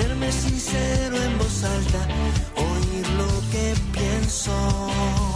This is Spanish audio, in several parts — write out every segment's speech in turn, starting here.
Ponerme sincero en voz alta, oír lo que pienso.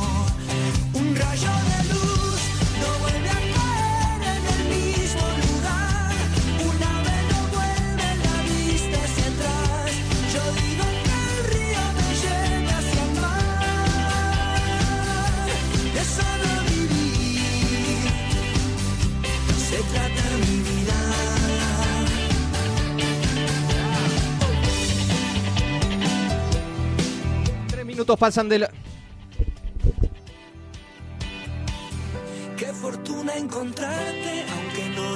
Minutos pasan de la... Qué fortuna encontrarte, aunque no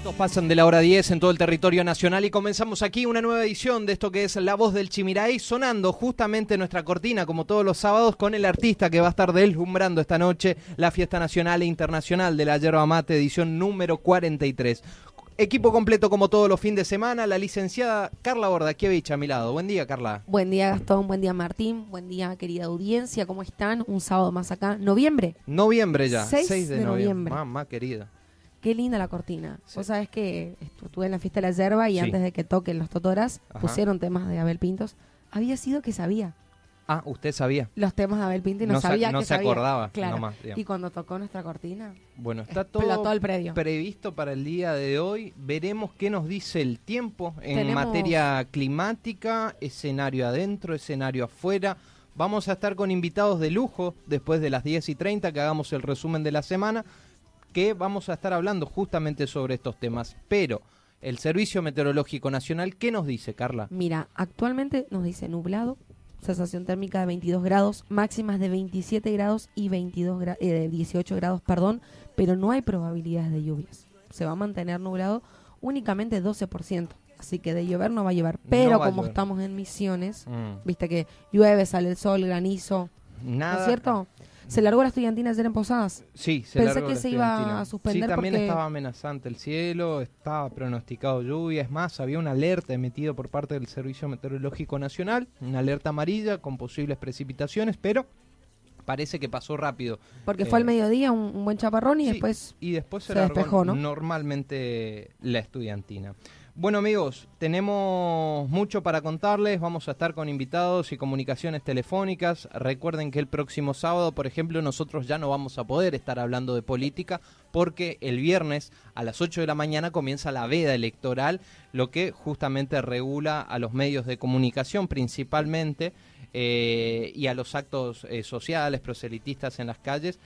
minutos pasan de la hora 10 en todo el territorio nacional y comenzamos aquí una nueva edición de esto que es La Voz del Chimiray, sonando justamente nuestra cortina, como todos los sábados, con el artista que va a estar deslumbrando esta noche la Fiesta Nacional e Internacional de la Yerba Mate, edición número 43. Equipo completo como todos los fines de semana, la licenciada Carla Bordakiewicz a mi lado. Buen día, Carla. Buen día Gastón, buen día Martín, buen día querida audiencia, ¿cómo están? Un sábado más acá, noviembre. Noviembre ya, 6 6 de, de noviembre. noviembre. Mamá querida. Qué linda la cortina. Sí. Vos sabés que estu- estuve en la fiesta de la yerba y Sí. antes de que toquen los totoras Ajá. pusieron temas de Abel Pintos. Había sido que sabía Ah, usted sabía. los temas de Abel Pinto y no, No sabía no que se sabía. acordaba, Claro. nomás, y cuando tocó nuestra cortina, Bueno, está todo el predio. previsto para el día de hoy. Veremos qué nos dice el tiempo en Tenemos- materia climática, escenario adentro, escenario afuera. Vamos a estar con invitados de lujo después de las 10 y 30 que hagamos el resumen de la semana, que vamos a estar hablando justamente sobre estos temas. Pero el Servicio Meteorológico Nacional, ¿qué nos dice, Carla? Mira, actualmente nos dice nublado, sensación térmica de 22 grados, máximas de 27 grados y 22 gra- eh, de 18 grados, perdón, pero no hay probabilidades de lluvias. Se va a mantener nublado únicamente 12%, así que de llover no va a llover. Pero como llover. estamos en Misiones, Mm, viste que llueve, sale el sol, granizo, Nada. ¿no es cierto? Se largó la estudiantina ayer en Posadas. Sí, se Pensé largó que la se iba a suspender Sí, también porque- estaba amenazante el cielo, estaba pronosticado lluvia. Es más, había una alerta emitida por parte del Servicio Meteorológico Nacional, una alerta amarilla con posibles precipitaciones, pero parece que pasó rápido. Porque Eh, fue al mediodía un, un buen chaparrón y Sí, después y después se, se despejó, ¿no? normalmente la estudiantina. Bueno amigos, tenemos mucho para contarles, vamos a estar con invitados y comunicaciones telefónicas. Recuerden que el próximo sábado, por ejemplo, nosotros ya no vamos a poder estar hablando de política porque el viernes a las 8 de la mañana comienza la veda electoral, lo que justamente regula a los medios de comunicación principalmente eh, y a los actos eh, sociales, proselitistas en las calles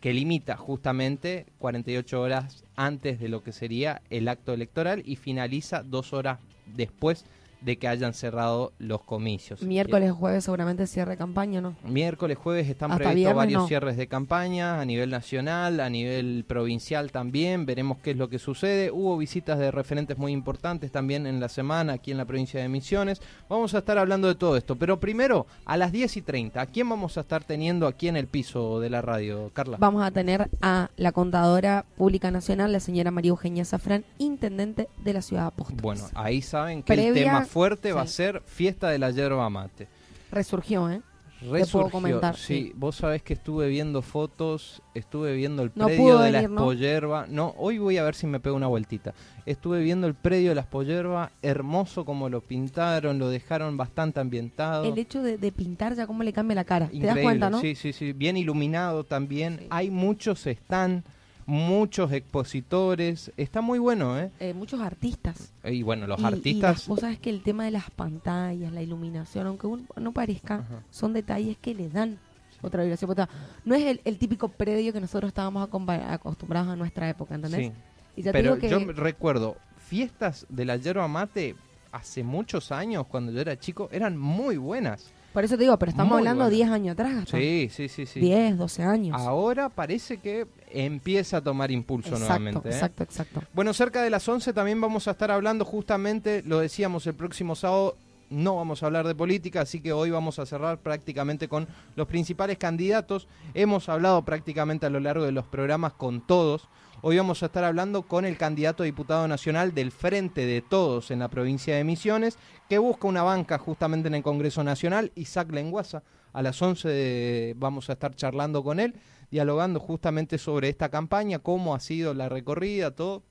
que limita justamente 48 horas antes de lo que sería el acto electoral y finaliza dos horas después de que hayan cerrado los comicios. miércoles, jueves seguramente cierre campaña, ¿no? Miércoles, jueves están Hasta previstos viernes varios no. cierres de campaña a nivel nacional, a nivel provincial también. Veremos qué es lo que sucede. Hubo visitas de referentes muy importantes también en la semana aquí en la provincia de Misiones. Vamos a estar hablando de todo esto. Pero primero, a las 10 y 30, ¿a quién vamos a estar teniendo aquí en el piso de la radio, Carla? Vamos a tener a la contadora pública nacional, la señora María Eugenia Zafrán, intendente de la ciudad de Apóstoles. Bueno, ahí saben que el Previa- tema fuerte va a ser fiesta de la yerba mate. Resurgió, ¿eh? Resurgió, comentar, sí. sí. Vos sabés que estuve viendo fotos, estuve viendo el No predio de la venir, ¿no? Espoyerba. ¿no? hoy voy a ver si me pego una vueltita. Estuve viendo el predio de la Espoyerba, hermoso como lo pintaron, lo dejaron bastante ambientado. El hecho de, de pintar ya cómo le cambia la cara. ¿Te das Increíble, cuenta, no? Sí, sí, sí, bien iluminado también. Sí. Hay muchos están muchos expositores. Está muy bueno, ¿eh? Eh, muchos artistas. Y bueno, los Y- y artistas... las- vos sabés que el tema de las pantallas, la iluminación, aunque uno no parezca, Ajá. son detalles que le dan otra vibración. Porque No es el, el típico predio que nosotros estábamos acostumbrados a nuestra época, ¿entendés? Sí. Y ya te Pero digo que yo recuerdo, fiestas de la yerba mate hace muchos años, cuando yo era chico, eran muy buenas. Por eso te digo, pero estamos Muy hablando bueno. 10 años atrás. Sí, sí, sí, sí. 10, 12 años. Ahora parece que empieza a tomar impulso exacto, nuevamente. ¿eh? exacto, exacto. Bueno, cerca de las 11 también vamos a estar hablando justamente, lo decíamos el próximo sábado, no vamos a hablar de política, así que hoy vamos a cerrar prácticamente con los principales candidatos. Hemos hablado prácticamente a lo largo de los programas con todos. Hoy vamos a estar hablando con el candidato a diputado nacional del Frente de Todos en la provincia de Misiones, que busca una banca justamente en el Congreso Nacional, Isaac Lenguaza. A las 11 de- vamos a estar charlando con él, dialogando justamente sobre esta campaña, cómo ha sido la recorrida, todo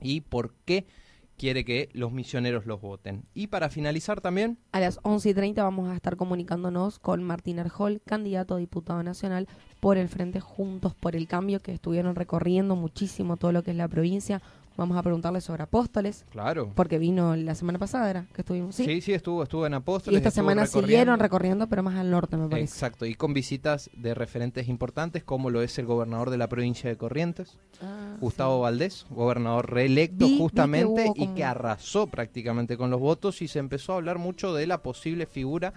y por qué quiere que los misioneros los voten. Y para finalizar también, A las 11 y 30 vamos a estar comunicándonos con Martín Arjol, candidato a diputado nacional por el Frente Juntos por el Cambio, que estuvieron recorriendo muchísimo todo lo que es la provincia. Vamos a preguntarle sobre apóstoles, claro. porque vino la semana pasada, ¿era? Que estuvimos, ¿sí? Sí, sí, estuvo, estuvo en y Apóstoles. esta estuvo semana recorriendo. siguieron recorriendo, pero más al norte, me parece. Exacto, y con visitas de referentes importantes, como lo es el gobernador de la provincia de Corrientes, Ah, Gustavo sí. Valdés, gobernador reelecto Vi- vi que justamente y que arrasó prácticamente con los votos y se empezó a hablar mucho de la posible figura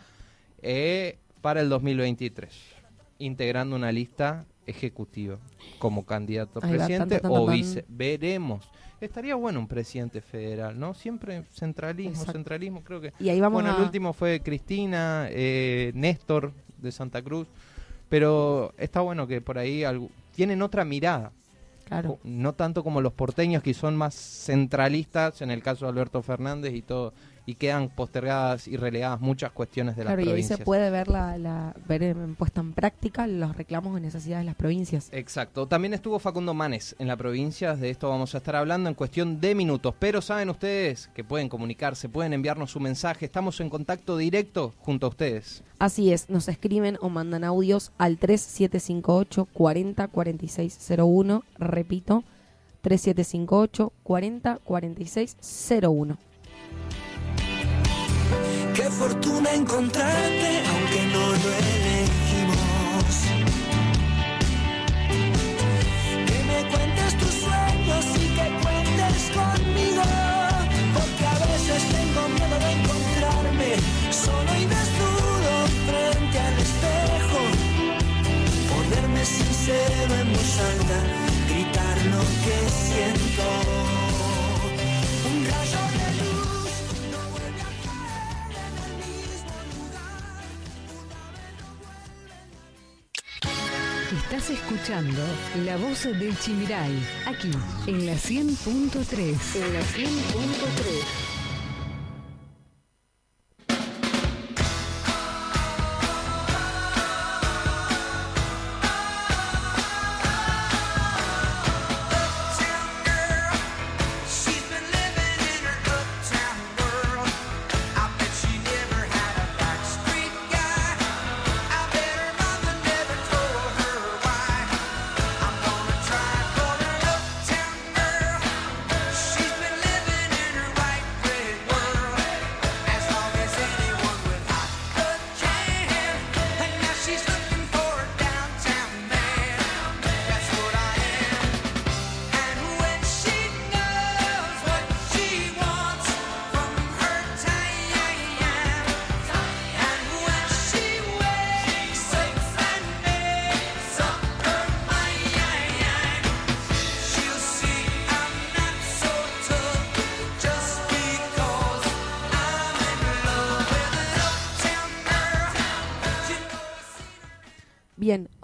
eh, para el 2023, integrando una lista ejecutiva como candidato a presidente tan, tan, tan, o vice. Veremos. Estaría bueno un presidente federal, ¿no? Siempre centralismo, Exacto. centralismo, creo que... Y ahí vamos bueno, a... el último fue Cristina, eh, Néstor de Santa Cruz, pero está bueno que por ahí algo- tienen otra mirada. Claro. No tanto como los porteños que son más centralistas, en el caso de Alberto Fernández y todo, y quedan postergadas y relegadas muchas cuestiones de Claro, las y ahí provincias. se puede ver la, la ver en- puesta en práctica los reclamos y necesidades de las provincias. Exacto. También estuvo Facundo Manes en la provincia, de esto vamos a estar hablando en cuestión de minutos. Pero saben ustedes que pueden comunicarse, pueden enviarnos su mensaje, estamos en contacto directo junto a ustedes. Así es, nos escriben o mandan audios al 3758 40 4601, repito, 3758 40 4601. Qué fortuna encontrarte, aunque no lo elegimos. Que me cuentes tus sueños y que cuentes conmigo. Porque a veces tengo miedo de encontrarme solo y desnudo frente al espejo. Ponerme sincero en voz alta, gritar lo que siento. Estás escuchando La Voz del Chimiray, aquí en la 100.3. En la 100.3.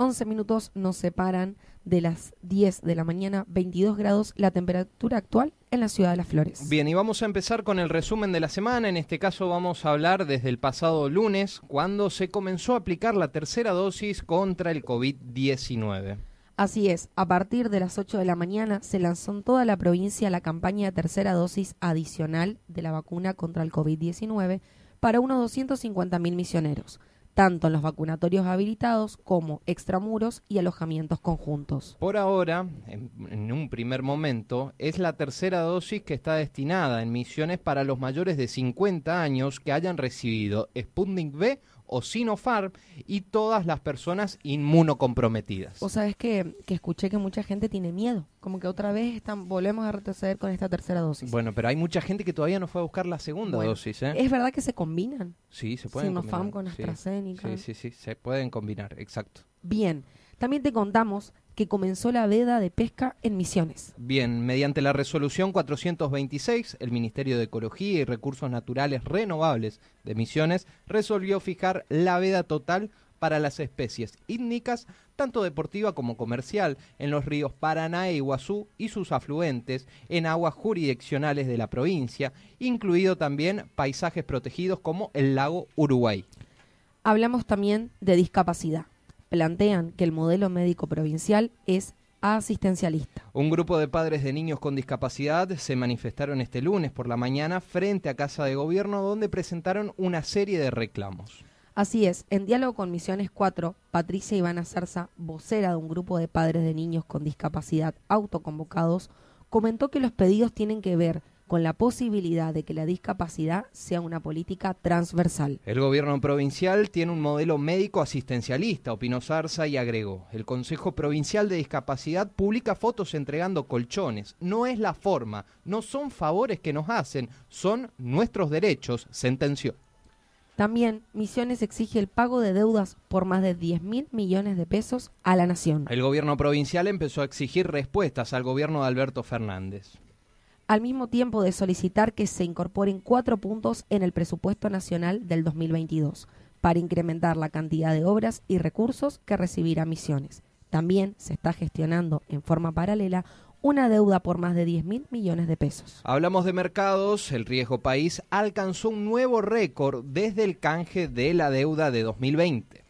11 minutos nos separan de las 10 de la mañana, 22 grados la temperatura actual en la ciudad de Las Flores. Bien, y vamos a empezar con el resumen de la semana. En este caso vamos a hablar desde el pasado lunes, cuando se comenzó a aplicar la tercera dosis contra el COVID-19. Así es, a partir de las 8 de la mañana se lanzó en toda la provincia la campaña de tercera dosis adicional de la vacuna contra el COVID-19 para unos 250.000 misioneros. Tanto en los vacunatorios habilitados como extramuros y alojamientos conjuntos. Por ahora, en, un primer momento, es la tercera dosis que está destinada en misiones para los mayores de 50 años que hayan recibido Sputnik B o Sinopharm y todas las personas inmunocomprometidas. O sabes que, que escuché que mucha gente tiene miedo, como que otra vez están, volvemos a retroceder con esta tercera dosis. Bueno, pero hay mucha gente que todavía no fue a buscar la segunda Bueno, dosis, ¿eh? Es verdad que se combinan. Sí, se pueden Sinopharm combinar. con sí. AstraZeneca. Sí, sí, sí, se pueden combinar, exacto. Bien, también te contamos que comenzó la veda de pesca en Misiones. Bien, mediante la resolución 426, el Ministerio de Ecología y Recursos Naturales Renovables de Misiones resolvió fijar la veda total para las especies ítnicas, tanto deportiva como comercial, en los ríos Paraná e Iguazú y sus afluentes, en aguas jurisdiccionales de la provincia, incluido también paisajes protegidos como el lago Uruguay. Hablamos también de discapacidad. Plantean que el modelo médico provincial es asistencialista. Un grupo de padres de niños con discapacidad se manifestaron este lunes por la mañana frente a Casa de Gobierno donde presentaron una serie de reclamos. Así es, en diálogo con Misiones 4, Patricia Ivana Zarza, vocera de un grupo de padres de niños con discapacidad autoconvocados, comentó que los pedidos tienen que ver con la posibilidad de que la discapacidad sea una política transversal. El gobierno provincial tiene un modelo médico asistencialista, opinó Zarza y agregó. El Consejo Provincial de Discapacidad publica fotos entregando colchones. No es la forma, no son favores que nos hacen, son nuestros derechos, sentenció. También Misiones exige el pago de deudas por más de 10 mil millones de pesos a la nación. El gobierno provincial empezó a exigir respuestas al gobierno de Alberto Fernández. Al mismo tiempo de solicitar que se incorporen cuatro puntos en el presupuesto nacional del 2022 para incrementar la cantidad de obras y recursos que recibirá Misiones. También se está gestionando en forma paralela una deuda por más de 10 mil millones de pesos. Hablamos de mercados, el riesgo país alcanzó un nuevo récord desde el canje de la deuda de 2020.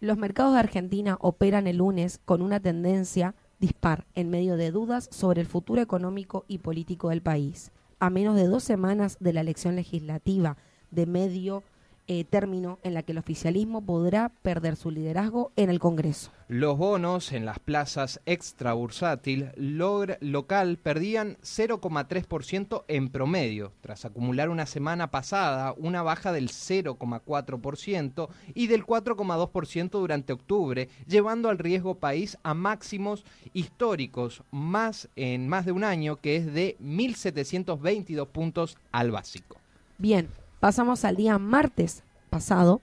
Los mercados de Argentina operan el lunes con una tendencia dispar en medio de dudas sobre el futuro económico y político del país. A menos de dos semanas de la elección legislativa de medio eh, término en la que el oficialismo podrá perder su liderazgo en el Congreso. Los bonos en las plazas extra bursátil logra- local perdían 0,3% en promedio, tras acumular una semana pasada una baja del 0,4% y del 4,2% durante octubre, llevando al riesgo país a máximos históricos más en más de un año, que es de 1.722 puntos al básico. Bien, pasamos al día martes pasado.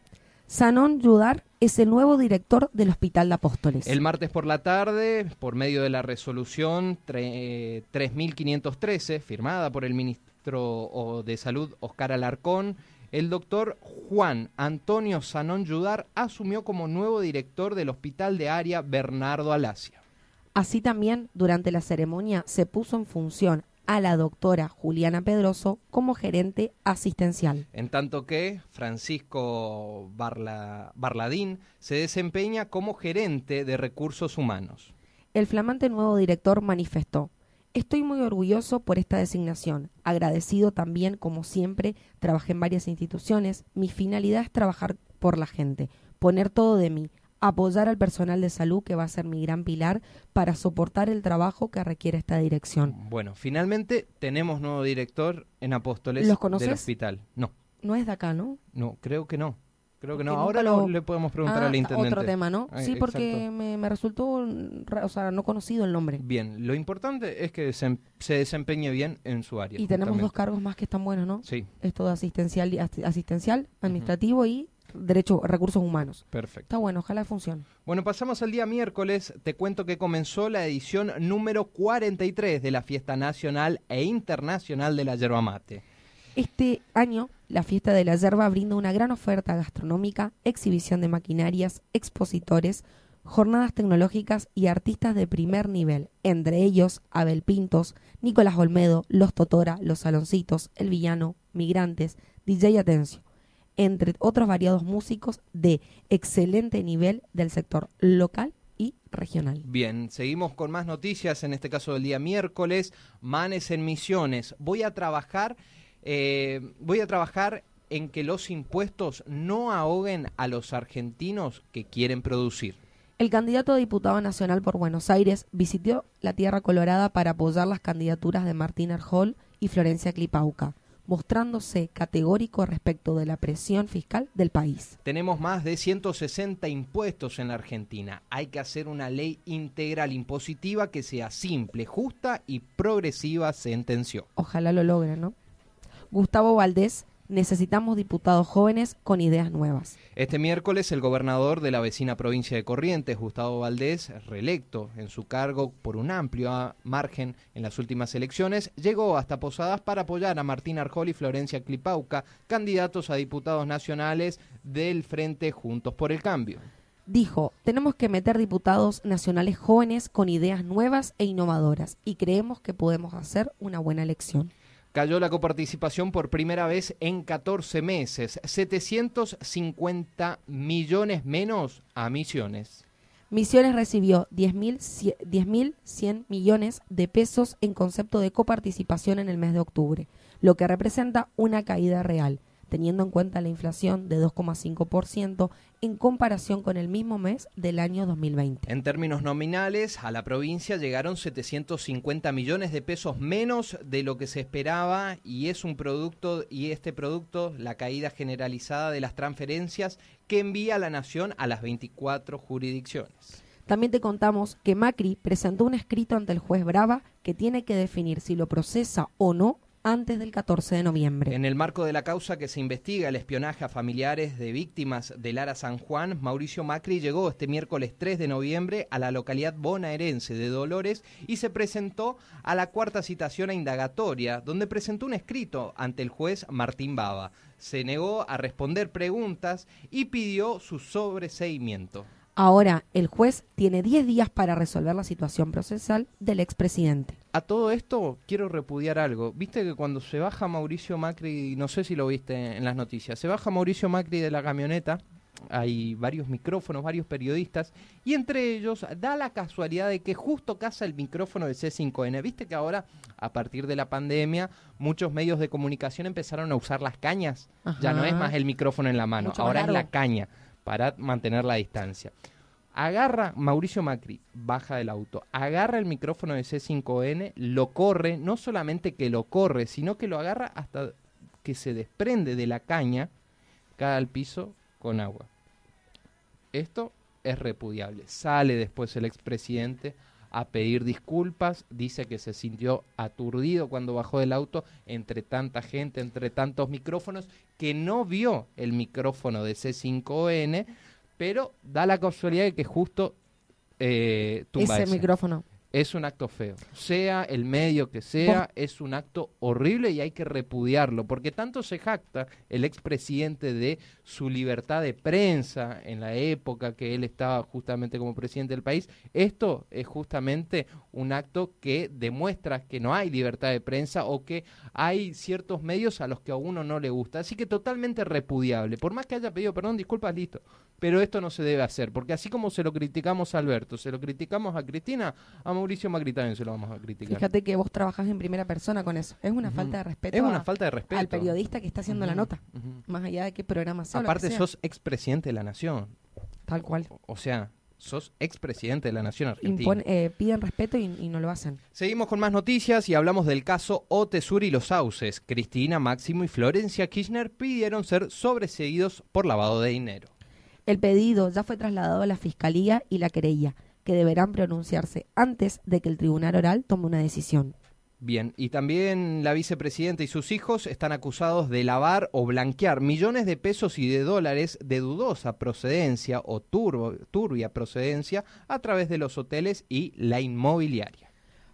Sanón Yudar es el nuevo director del Hospital de Apóstoles. El martes por la tarde, por medio de la resolución tre- 3513, firmada por el ministro de Salud Oscar Alarcón, el doctor Juan Antonio Sanón Yudar asumió como nuevo director del Hospital de Área Bernardo Alasia. Así también, durante la ceremonia se puso en función a la doctora Juliana Pedroso como gerente asistencial. En tanto que Francisco Barla- Barladín se desempeña como gerente de recursos humanos. El flamante nuevo director manifestó, Estoy muy orgulloso por esta designación, agradecido también, como siempre, trabajé en varias instituciones, mi finalidad es trabajar por la gente, poner todo de mí, apoyar al personal de salud que va a ser mi gran pilar para soportar el trabajo que requiere esta dirección. Bueno, finalmente tenemos nuevo director en Apóstoles ¿Los conoces? del hospital. No. No es de acá, ¿no? No, creo que no. Creo que no. Ahora lo- le podemos preguntar Ah, al intendente. Otro tema, ¿no? Ah, sí, porque me, me resultó, o sea, no conocido el nombre. Bien, lo importante es que desem- se desempeñe bien en su área. Y tenemos dos justamente. cargos más que están buenos, ¿no? Sí, Esto de asistencial, asistencial administrativo y derecho, recursos humanos. perfecto. Está bueno, ojalá funcione. Bueno, pasamos al día miércoles. Te cuento que comenzó la edición número 43 de la Fiesta Nacional e Internacional de la Yerba Mate. Este año, la fiesta de la yerba brinda una gran oferta gastronómica, exhibición de maquinarias, expositores, jornadas tecnológicas y artistas de primer nivel, entre ellos Abel Pintos, Nicolás Olmedo, Los Totora, Los Saloncitos, El Villano, Migrantes, DJ Atencio, entre otros variados músicos de excelente nivel del sector local y regional. Bien, seguimos con más noticias, en este caso del día miércoles. Manes en Misiones. Voy a trabajar, eh, voy a trabajar en que los impuestos no ahoguen a los argentinos que quieren producir. El candidato a diputado nacional por Buenos Aires visitó la Tierra Colorada para apoyar las candidaturas de Martín Arjol y Florencia Clipauca, mostrándose categórico respecto de la presión fiscal del país. Tenemos más de 160 impuestos en la Argentina. Hay que hacer una ley integral impositiva que sea simple, justa y progresiva, sentenció. Ojalá lo logren, ¿no? Gustavo Valdés necesitamos diputados jóvenes con ideas nuevas. Este miércoles el gobernador de la vecina provincia de Corrientes, Gustavo Valdés, reelecto en su cargo por un amplio margen en las últimas elecciones, llegó hasta Posadas para apoyar a Martín Arjol y Florencia Clipauca, candidatos a diputados nacionales del Frente Juntos por el Cambio. Dijo, tenemos que meter diputados nacionales jóvenes con ideas nuevas e innovadoras y creemos que podemos hacer una buena elección cayó la coparticipación por primera vez en 14 meses, 750 millones menos a Misiones. Misiones recibió 10.100 millones de pesos en concepto de coparticipación en el mes de octubre, lo que representa una caída real teniendo en cuenta la inflación de 2,5% en comparación con el mismo mes del año 2020. En términos nominales, a la provincia llegaron 750 millones de pesos menos de lo que se esperaba y es un producto y este producto la caída generalizada de las transferencias que envía la nación a las 24 jurisdicciones. También te contamos que Macri presentó un escrito ante el juez Brava que tiene que definir si lo procesa o no antes del 14 de noviembre. En el marco de la causa que se investiga el espionaje a familiares de víctimas de Lara San Juan, Mauricio Macri llegó este miércoles 3 de noviembre a la localidad bonaerense de Dolores y se presentó a la cuarta citación a indagatoria, donde presentó un escrito ante el juez Martín Baba. Se negó a responder preguntas y pidió su sobreseimiento. Ahora, el juez tiene 10 días para resolver la situación procesal del expresidente. A todo esto quiero repudiar algo. Viste que cuando se baja Mauricio Macri, no sé si lo viste en las noticias, se baja Mauricio Macri de la camioneta, hay varios micrófonos, varios periodistas, y entre ellos da la casualidad de que justo caza el micrófono de C5N. Viste que ahora, a partir de la pandemia, muchos medios de comunicación empezaron a usar las cañas. Ya no es más el micrófono en la mano, ahora es la caña para mantener la distancia. Agarra Mauricio Macri, baja del auto, agarra el micrófono de C5N, lo corre, no solamente que lo corre, sino que lo agarra hasta que se desprende de la caña, cae al piso con agua. Esto es repudiable. Sale después el expresidente a pedir disculpas, dice que se sintió aturdido cuando bajó del auto entre tanta gente, entre tantos micrófonos, que no vio el micrófono de C5N, pero da la casualidad de que justo eh, ese. micrófono es un acto feo. Sea el medio que sea, es un acto horrible y hay que repudiarlo, porque tanto se jacta el expresidente de su libertad de prensa en la época que él estaba justamente como presidente del país. Esto es justamente un acto que demuestra que no hay libertad de prensa o que hay ciertos medios a los que a uno no le gusta. Así que totalmente repudiable. Por más que haya pedido perdón, disculpas, listo. Pero esto no se debe hacer, porque así como se lo criticamos a Alberto, se lo criticamos a Cristina, a Mauricio Macri también se lo vamos a criticar. Fíjate que vos trabajás en primera persona con eso. Es una falta de respeto. Es una falta de respeto. Al periodista que está haciendo la nota. Más allá de qué programa sea. Aparte, sos expresidente de la nación. Tal cual. O, sea, sos expresidente de la Nación Argentina. Eh, piden respeto y, no lo hacen. Seguimos con más noticias y hablamos del caso Otesur y los Sauces. Cristina, Máximo y Florencia Kirchner pidieron ser sobreseídos por lavado de dinero. El pedido ya fue trasladado a la Fiscalía y la querella que deberán pronunciarse antes de que el tribunal oral tome una decisión. Bien, y también la vicepresidenta y sus hijos están acusados de lavar o blanquear millones de pesos y de dólares de dudosa procedencia o turbia procedencia a través de los hoteles y la inmobiliaria.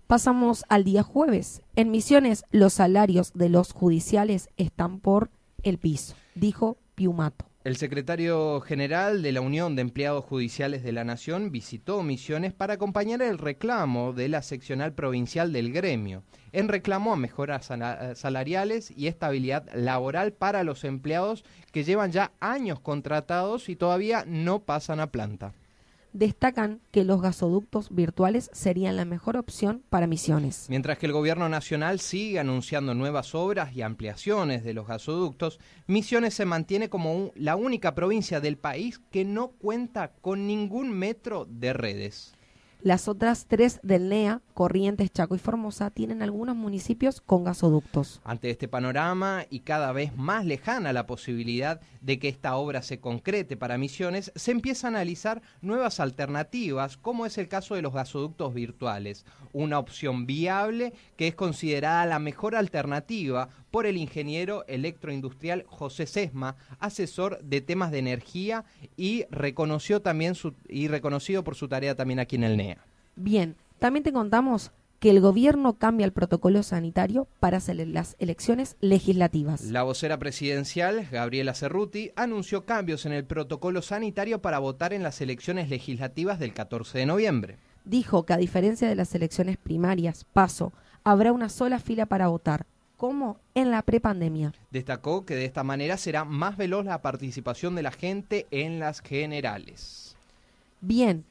Pasamos al día jueves. En Misiones, los salarios de los judiciales están por el piso, dijo Piumato. El secretario general de la Unión de Empleados Judiciales de la Nación visitó Misiones para acompañar el reclamo de la seccional provincial del gremio, en reclamo a mejoras salariales y estabilidad laboral para los empleados que llevan ya años contratados y todavía no pasan a planta. Destacan que los gasoductos virtuales serían la mejor opción para Misiones. Mientras que el gobierno nacional sigue anunciando nuevas obras y ampliaciones de los gasoductos, Misiones se mantiene como la única provincia del país que no cuenta con ningún metro de redes. Las otras tres del NEA, Corrientes, Chaco y Formosa, tienen algunos municipios con gasoductos. Ante este panorama y cada vez más lejana la posibilidad de que esta obra se concrete para Misiones, se empieza a analizar nuevas alternativas, como es el caso de los gasoductos virtuales, una opción viable que es considerada la mejor alternativa por el ingeniero electroindustrial José Sesma, asesor de temas de energía y reconoció también su, y reconocido por su tarea también aquí en el NEA. Bien, también te contamos que el gobierno cambia el protocolo sanitario para hacer las elecciones legislativas. La vocera presidencial, Gabriela Cerruti, anunció cambios en el protocolo sanitario para votar en las elecciones legislativas del 14 de noviembre. Dijo que a diferencia de las elecciones primarias, paso, habrá una sola fila para votar, como en la prepandemia. Destacó que de esta manera será más veloz la participación de la gente en las generales. Bien,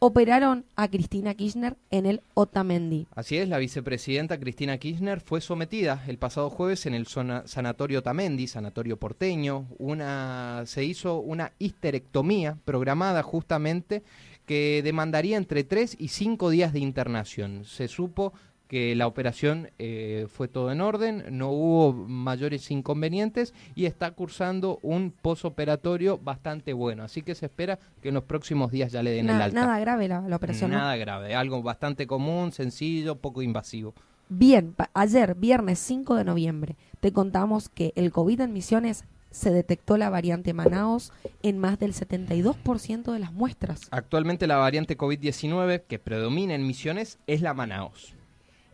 operaron a Cristina Kirchner en el Otamendi. Así es, la vicepresidenta Cristina Kirchner fue sometida el pasado jueves en el sanatorio Otamendi, sanatorio porteño. Una, se hizo una histerectomía programada justamente que demandaría entre tres y cinco días de internación. Se supo que la operación eh, fue todo en orden, no hubo mayores inconvenientes y está cursando un posoperatorio bastante bueno. Así que se espera que en los próximos días ya le den el alta. Nada grave la, operación. Nada grave, algo bastante común, sencillo, poco invasivo. Bien, ayer, viernes 5 de noviembre, te contamos que el COVID en Misiones se detectó la variante Manaos en más del 72% de las muestras. Actualmente la variante COVID-19 que predomina en Misiones es la Manaos.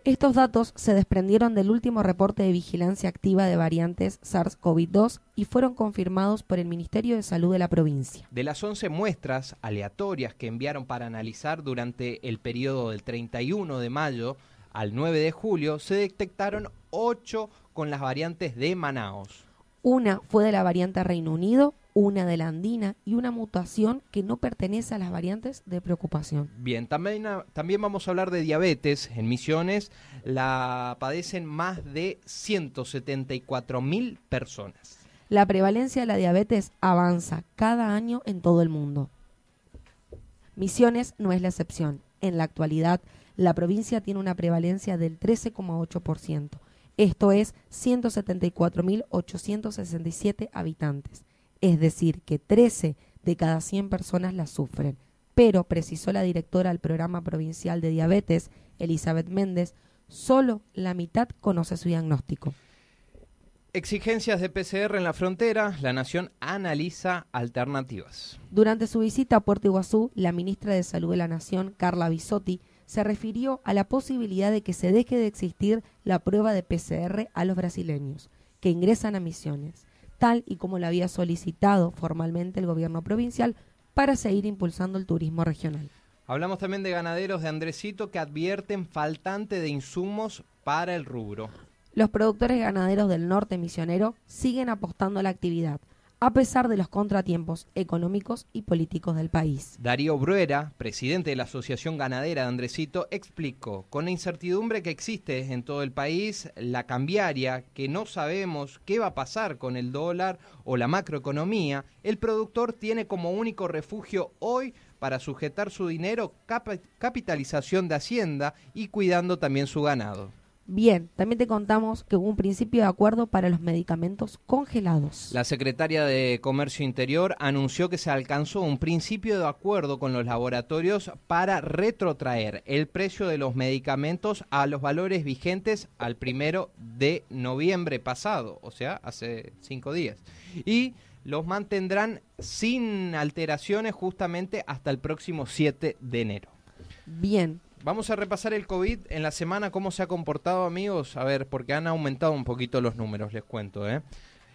Estos datos se desprendieron del último reporte de vigilancia activa de variantes SARS-CoV-2 y fueron confirmados por el Ministerio de Salud de la provincia. De las 11 muestras aleatorias que enviaron para analizar durante el periodo del 31 de mayo al 9 de julio, se detectaron 8 con las variantes de Manaos. Una fue de la variante Reino Unido, una de la andina y una mutación que no pertenece a las variantes de preocupación. Bien, también, también vamos a hablar de diabetes. En Misiones la padecen más de 174 mil personas. La prevalencia de la diabetes avanza cada año en todo el mundo. Misiones no es la excepción. En la actualidad, la provincia tiene una prevalencia del 13,8%. Esto es 174.867 habitantes es decir, que 13 de cada 100 personas la sufren. Pero, precisó la directora del Programa Provincial de Diabetes, Elizabeth Méndez, solo la mitad conoce su diagnóstico. Exigencias de PCR en la frontera, la Nación analiza alternativas. Durante su visita a Puerto Iguazú, la ministra de Salud de la Nación, Carla Bisotti, se refirió a la posibilidad de que se deje de existir la prueba de PCR a los brasileños que ingresan a misiones tal y como lo había solicitado formalmente el gobierno provincial para seguir impulsando el turismo regional. Hablamos también de ganaderos de Andresito que advierten faltante de insumos para el rubro. Los productores ganaderos del norte misionero siguen apostando a la actividad, a pesar de los contratiempos económicos y políticos del país. Darío Bruera, presidente de la Asociación Ganadera de Andresito, explicó, con la incertidumbre que existe en todo el país, la cambiaria, que no sabemos qué va a pasar con el dólar o la macroeconomía, el productor tiene como único refugio hoy para sujetar su dinero capitalización de Hacienda y cuidando también su ganado. Bien, también te contamos que hubo un principio de acuerdo para los medicamentos congelados. La secretaria de Comercio Interior anunció que se alcanzó un principio de acuerdo con los laboratorios para retrotraer el precio de los medicamentos a los valores vigentes al primero de noviembre pasado, o sea, hace cinco días. Y los mantendrán sin alteraciones justamente hasta el próximo 7 de enero. Bien, Vamos a repasar el COVID en la semana, cómo se ha comportado, amigos. A ver, porque han aumentado un poquito los números, les cuento. ¿eh?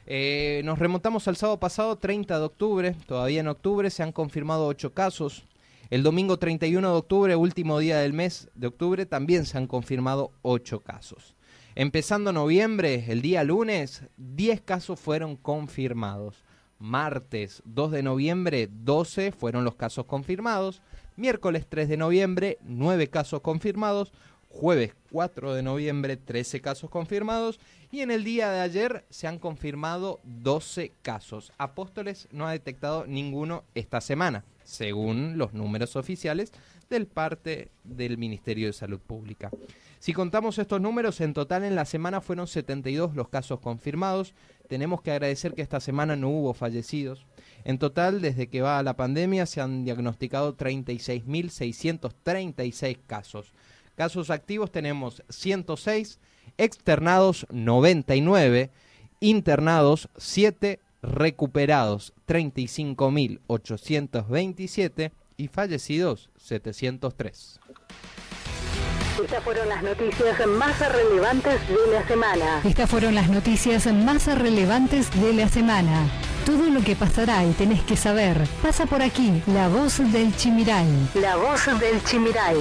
Eh, nos remontamos al sábado pasado, 30 de octubre. Todavía en octubre se han confirmado 8 casos. El domingo 31 de octubre, último día del mes de octubre, también se han confirmado 8 casos. Empezando noviembre, el día lunes, 10 casos fueron confirmados. Martes 2 de noviembre, 12 fueron los casos confirmados. Miércoles 3 de noviembre, 9 casos confirmados. Jueves 4 de noviembre, 13 casos confirmados. Y en el día de ayer se han confirmado 12 casos. Apóstoles no ha detectado ninguno esta semana, según los números oficiales del parte del Ministerio de Salud Pública. Si contamos estos números, en total en la semana fueron 72 los casos confirmados. Tenemos que agradecer que esta semana no hubo fallecidos. En total, desde que va la pandemia, se han diagnosticado 36.636 casos. Casos activos tenemos 106, externados 99, internados 7, recuperados 35.827 y fallecidos 703. Estas fueron las noticias más relevantes de la semana. Estas fueron las noticias más relevantes de la semana. Todo lo que pasará y tenés que saber pasa por aquí. La voz del Chimiral. La voz del Chimiral.